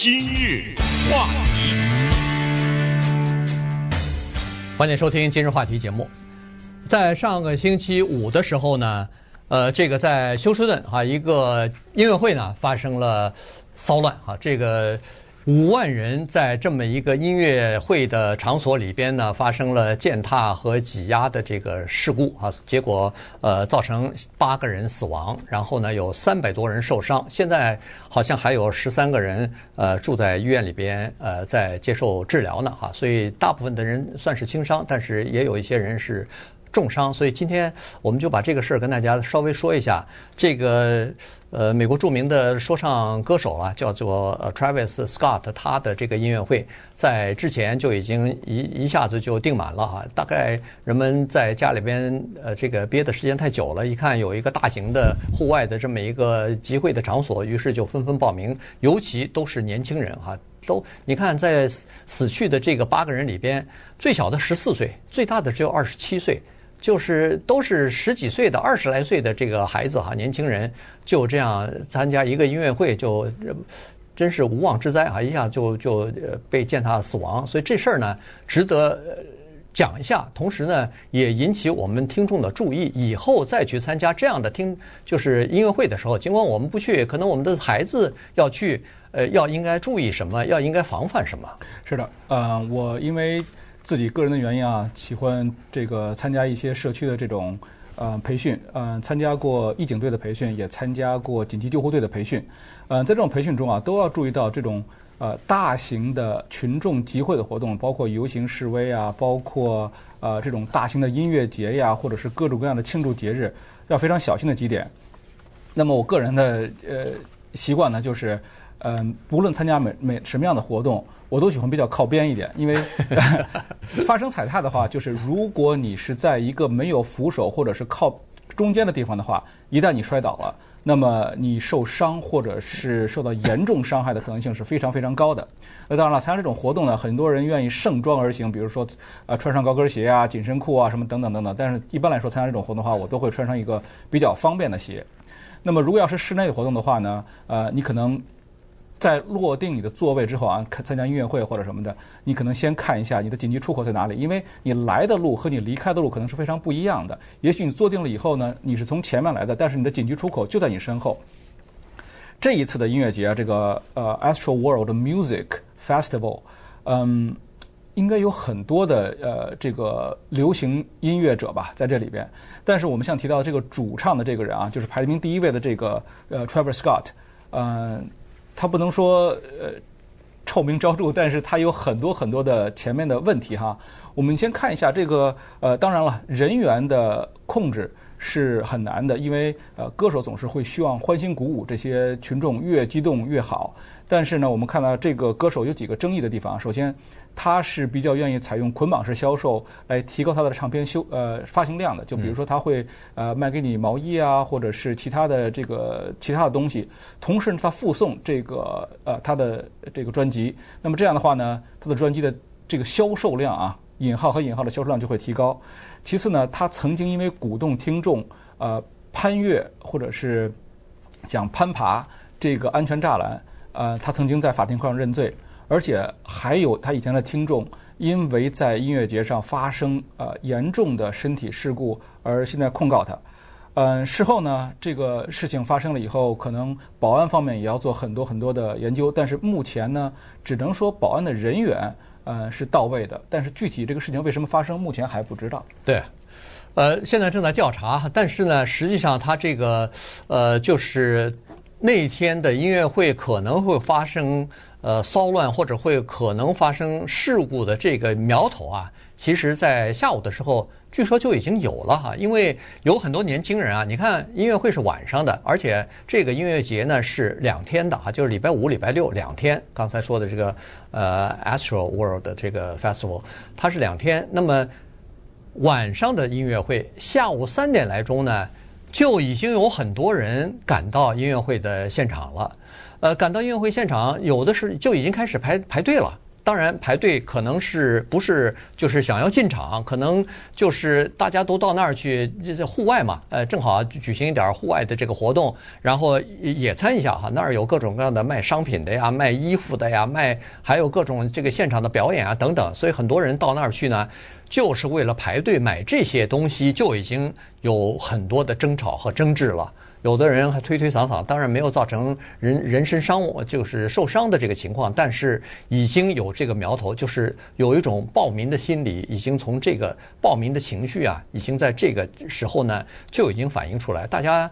今日话题，欢迎收听今日话题节目。在上个星期五的时候呢，呃，这个在休斯顿啊一个音乐会呢发生了骚乱啊，这个。五万人在这么一个音乐会的场所里边呢，发生了践踏和挤压的这个事故啊，结果呃造成八个人死亡，然后呢有三百多人受伤，现在好像还有十三个人呃住在医院里边呃在接受治疗呢哈，所以大部分的人算是轻伤，但是也有一些人是。重伤，所以今天我们就把这个事儿跟大家稍微说一下。这个呃，美国著名的说唱歌手啊，叫做 Travis Scott，他的这个音乐会在之前就已经一一下子就订满了哈。大概人们在家里边呃这个憋的时间太久了，一看有一个大型的户外的这么一个集会的场所，于是就纷纷报名，尤其都是年轻人哈。都你看，在死去的这个八个人里边，最小的十四岁，最大的只有二十七岁。就是都是十几岁的、二十来岁的这个孩子哈，年轻人就这样参加一个音乐会，就真是无妄之灾啊！一下就就被践踏死亡，所以这事儿呢值得讲一下，同时呢也引起我们听众的注意，以后再去参加这样的听就是音乐会的时候，尽管我们不去，可能我们的孩子要去，呃，要应该注意什么，要应该防范什么？是的，呃，我因为。自己个人的原因啊，喜欢这个参加一些社区的这种呃培训，嗯、呃，参加过义警队的培训，也参加过紧急救护队的培训，嗯、呃，在这种培训中啊，都要注意到这种呃大型的群众集会的活动，包括游行示威啊，包括呃这种大型的音乐节呀，或者是各种各样的庆祝节日，要非常小心的几点。那么我个人的呃习惯呢，就是嗯、呃，不论参加每每什么样的活动。我都喜欢比较靠边一点，因为 发生踩踏的话，就是如果你是在一个没有扶手或者是靠中间的地方的话，一旦你摔倒了，那么你受伤或者是受到严重伤害的可能性是非常非常高的。那当然了，参加这种活动呢，很多人愿意盛装而行，比如说呃穿上高跟鞋啊、紧身裤啊什么等等等等。但是一般来说，参加这种活动的话，我都会穿上一个比较方便的鞋。那么如果要是室内的活动的话呢，呃，你可能。在落定你的座位之后啊，看参加音乐会或者什么的，你可能先看一下你的紧急出口在哪里，因为你来的路和你离开的路可能是非常不一样的。也许你坐定了以后呢，你是从前面来的，但是你的紧急出口就在你身后。这一次的音乐节啊，这个呃 Astro World Music Festival，嗯，应该有很多的呃这个流行音乐者吧在这里边。但是我们像提到这个主唱的这个人啊，就是排名第一位的这个呃，Trevor Scott，嗯。他不能说呃臭名昭著，但是他有很多很多的前面的问题哈。我们先看一下这个呃，当然了，人员的控制是很难的，因为呃歌手总是会希望欢欣鼓舞这些群众，越激动越好。但是呢，我们看到这个歌手有几个争议的地方。首先，他是比较愿意采用捆绑式销售来提高他的唱片修呃发行量的。就比如说，他会呃卖给你毛衣啊，或者是其他的这个其他的东西。同时，他附送这个呃他的这个专辑。那么这样的话呢，他的专辑的这个销售量啊，引号和引号的销售量就会提高。其次呢，他曾经因为鼓动听众呃攀越或者是讲攀爬这个安全栅栏。呃，他曾经在法庭上认罪，而且还有他以前的听众因为在音乐节上发生呃严重的身体事故而现在控告他。嗯、事后呢，这个事情发生了以后，可能保安方面也要做很多很多的研究，但是目前呢，只能说保安的人员呃是到位的，但是具体这个事情为什么发生，目前还不知道。对，呃，现在正在调查，但是呢，实际上他这个呃就是。那天的音乐会可能会发生呃骚乱或者会可能发生事故的这个苗头啊，其实，在下午的时候，据说就已经有了哈。因为有很多年轻人啊，你看音乐会是晚上的，而且这个音乐节呢是两天的哈，就是礼拜五、礼拜六两天。刚才说的这个呃 Astro World 的这个 Festival，它是两天。那么晚上的音乐会，下午三点来钟呢，就已经有很多人赶到音乐会的现场了，呃，赶到音乐会现场，有的是就已经开始排排队了。当然排队可能是不是就是想要进场，可能就是大家都到那儿去，这户外嘛，呃，正好举行一点户外的这个活动，然后野餐一下哈。那儿有各种各样的卖商品的呀，卖衣服的呀，卖还有各种这个现场的表演啊等等，所以很多人到那儿去呢，就是为了排队买这些东西，就已经有很多的争吵和争执了。有的人还推推搡搡，当然没有造成人人身伤亡，就是受伤的这个情况，但是已经有这个苗头，就是有一种报名的心理，已经从这个报名的情绪啊，已经在这个时候呢就已经反映出来，大家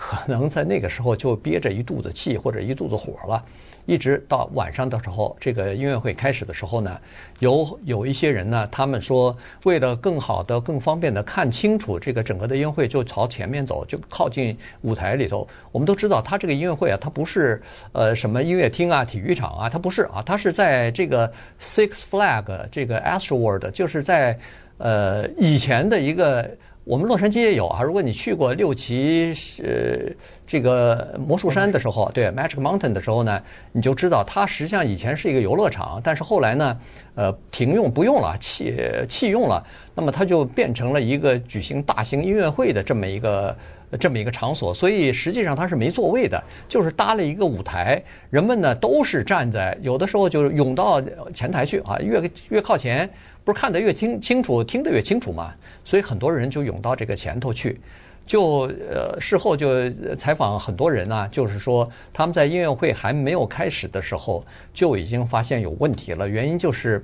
可能在那个时候就憋着一肚子气或者一肚子火了。一直到晚上的时候，这个音乐会开始的时候呢，有有一些人呢，他们说为了更好的、更方便的看清楚这个整个的音乐会，就朝前面走，就靠近舞台里头。我们都知道，他这个音乐会啊，它不是呃什么音乐厅啊、体育场啊，它不是啊，它是在这个 Six Flag 这个 Astroworld，就是在呃以前的一个。我们洛杉矶也有啊，如果你去过六旗呃这个魔术山的时候，对 Magic Mountain 的时候呢，你就知道它实际上以前是一个游乐场，但是后来呢，呃停用不用了，弃弃用了，那么它就变成了一个举行大型音乐会的这么一个这么一个场所，所以实际上它是没座位的，就是搭了一个舞台，人们呢都是站在，有的时候就涌到前台去啊，越越靠前。不是看得越清清楚，听得越清楚嘛？所以很多人就涌到这个前头去，就呃事后就采访很多人啊，就是说他们在音乐会还没有开始的时候就已经发现有问题了。原因就是，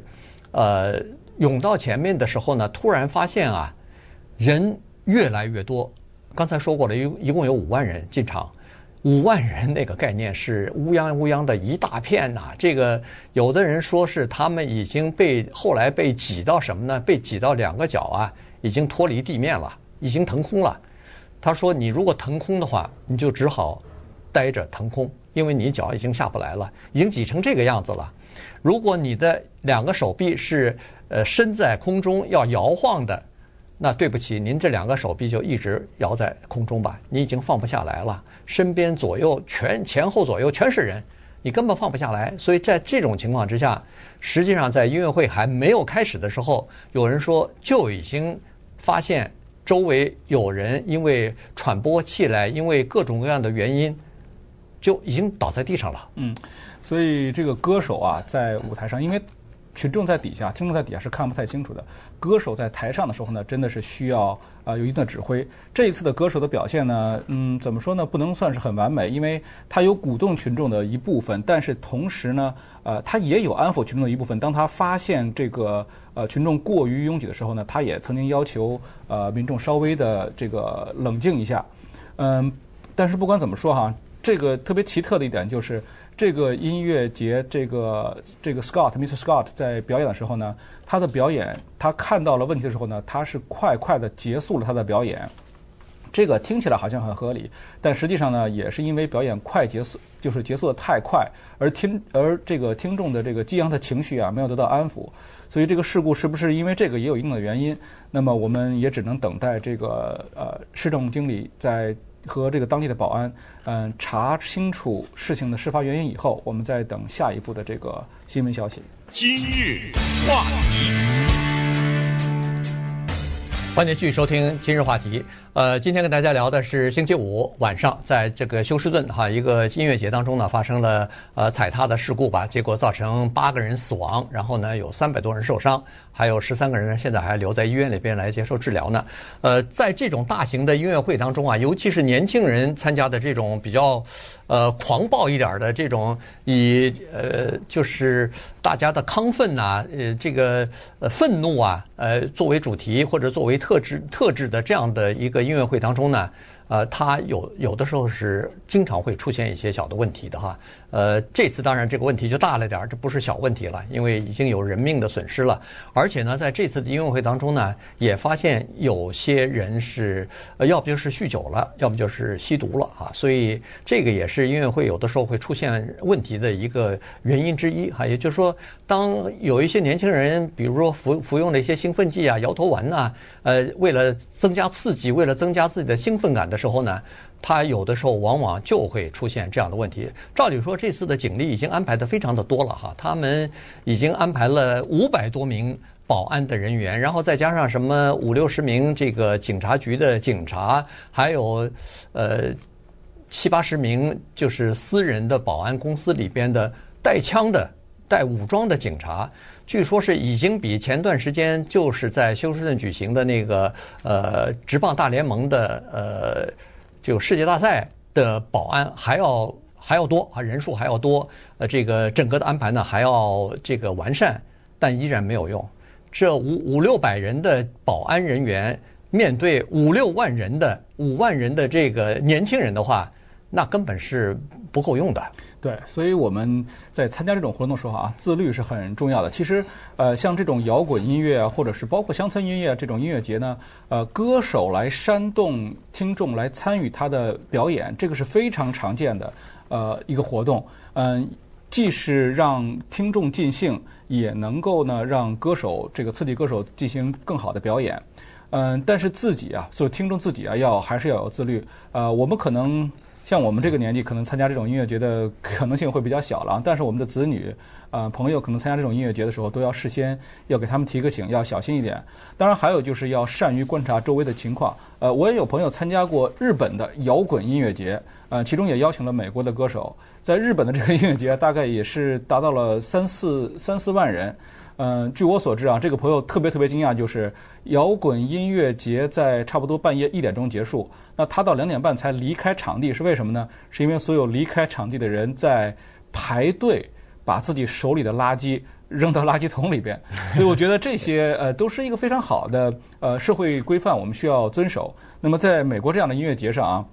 呃，涌到前面的时候呢，突然发现啊，人越来越多。刚才说过了，一一共有五万人进场。五万人那个概念是乌泱乌泱的一大片呐，这个有的人说是他们已经被后来被挤到什么呢？被挤到两个脚啊，已经脱离地面了，已经腾空了。他说：“你如果腾空的话，你就只好待着腾空，因为你脚已经下不来了，已经挤成这个样子了。如果你的两个手臂是呃伸在空中要摇晃的。”那对不起，您这两个手臂就一直摇在空中吧，你已经放不下来了。身边左右全前后左右全是人，你根本放不下来。所以在这种情况之下，实际上在音乐会还没有开始的时候，有人说就已经发现周围有人因为喘不过气来，因为各种各样的原因，就已经倒在地上了。嗯，所以这个歌手啊，在舞台上，因为。群众在底下，听众在底下是看不太清楚的。歌手在台上的时候呢，真的是需要啊、有一定的指挥。这一次的歌手的表现呢，嗯，怎么说呢？不能算是很完美，因为他有鼓动群众的一部分，但是同时呢，呃，他也有安抚群众的一部分。当他发现这个呃群众过于拥挤的时候呢，他也曾经要求呃民众稍微的这个冷静一下。嗯，但是不管怎么说哈，这个特别奇特的一点就是。这个音乐节，这个这个 Scott，Mr. Scott 在表演的时候呢，他的表演，他看到了问题的时候呢，他是快快的结束了他的表演。这个听起来好像很合理，但实际上呢，也是因为表演快结束，就是结束的太快，而听而这个听众的这个激昂的情绪啊，没有得到安抚，所以这个事故是不是因为这个也有一定的原因？那么我们也只能等待这个呃市政经理在。和这个当地的保安，嗯，查清楚事情的事发原因以后，我们再等下一步的这个新闻消息。今日话题。欢迎继续收听今日话题。呃，今天跟大家聊的是星期五晚上，在这个休斯顿哈一个音乐节当中呢，发生了呃踩踏的事故吧，结果造成八个人死亡，然后呢有三百多人受伤，还有十三个人呢现在还留在医院里边来接受治疗呢。呃，在这种大型的音乐会当中啊，尤其是年轻人参加的这种比较呃狂暴一点的这种以呃就是大家的亢奋呐、啊，呃这个愤怒啊，呃作为主题或者作为特质特质的这样的一个音乐会当中呢，呃，它有有的时候是经常会出现一些小的问题的哈。呃，这次当然这个问题就大了点儿，这不是小问题了，因为已经有人命的损失了。而且呢，在这次的音乐会当中呢，也发现有些人是，呃，要不就是酗酒了，要不就是吸毒了啊。所以这个也是音乐会有的时候会出现问题的一个原因之一哈。也就是说，当有一些年轻人，比如说服服用了一些兴奋剂啊、摇头丸呐，呃，为了增加刺激，为了增加自己的兴奋感的时候呢。他有的时候往往就会出现这样的问题。照理说，这次的警力已经安排的非常的多了哈，他们已经安排了五百多名保安的人员，然后再加上什么五六十名这个警察局的警察，还有呃七八十名就是私人的保安公司里边的带枪的、带武装的警察。据说是已经比前段时间就是在休斯顿举行的那个呃职棒大联盟的呃就世界大赛的保安还要还要多啊，人数还要多，呃这个整个的安排呢还要这个完善，但依然没有用。这五五六百人的保安人员面对五六万人的五万人的这个年轻人的话，那根本是不够用的。对，所以我们在参加这种活动的时候啊，自律是很重要的。其实，呃，像这种摇滚音乐啊，或者是包括乡村音乐，这种音乐节呢，呃，歌手来煽动听众来参与他的表演，这个是非常常见的，呃，一个活动。嗯、既是让听众尽兴，也能够呢让歌手这个刺激歌手进行更好的表演。嗯、但是自己啊，所以听众自己啊，要还是要有自律。呃，我们可能。像我们这个年纪，可能参加这种音乐节的可能性会比较小了。但是我们的子女、啊、朋友，可能参加这种音乐节的时候，都要事先要给他们提个醒，要小心一点。当然，还有就是要善于观察周围的情况。呃，我也有朋友参加过日本的摇滚音乐节，呃，其中也邀请了美国的歌手。在日本的这个音乐节，大概也是达到了三四三四万人。嗯、呃，据我所知啊，这个朋友特别特别惊讶，就是摇滚音乐节在差不多半夜一点钟结束，那他到两点半才离开场地，是为什么呢？是因为所有离开场地的人在排队，把自己手里的垃圾扔到垃圾桶里边。所以我觉得这些呃都是一个非常好的呃社会规范，我们需要遵守。那么在美国这样的音乐节上啊，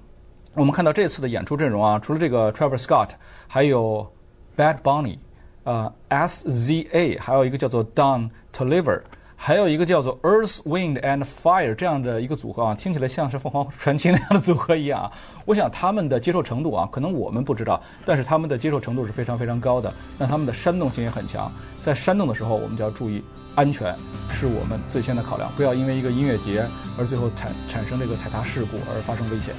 我们看到这次的演出阵容啊，除了这个 Travis Scott，还有 Bad Bunny。呃，SZA，还有一个叫做 Don Toliver，还有一个叫做 Earth, Wind and Fire 这样的一个组合啊，听起来像是凤凰传奇那样的组合一样啊。我想他们的接受程度啊，可能我们不知道，但是他们的接受程度是非常非常高的。那他们的煽动性也很强，在煽动的时候，我们就要注意安全，是我们最先的考量，不要因为一个音乐节而最后产产生这个踩踏事故而发生危险。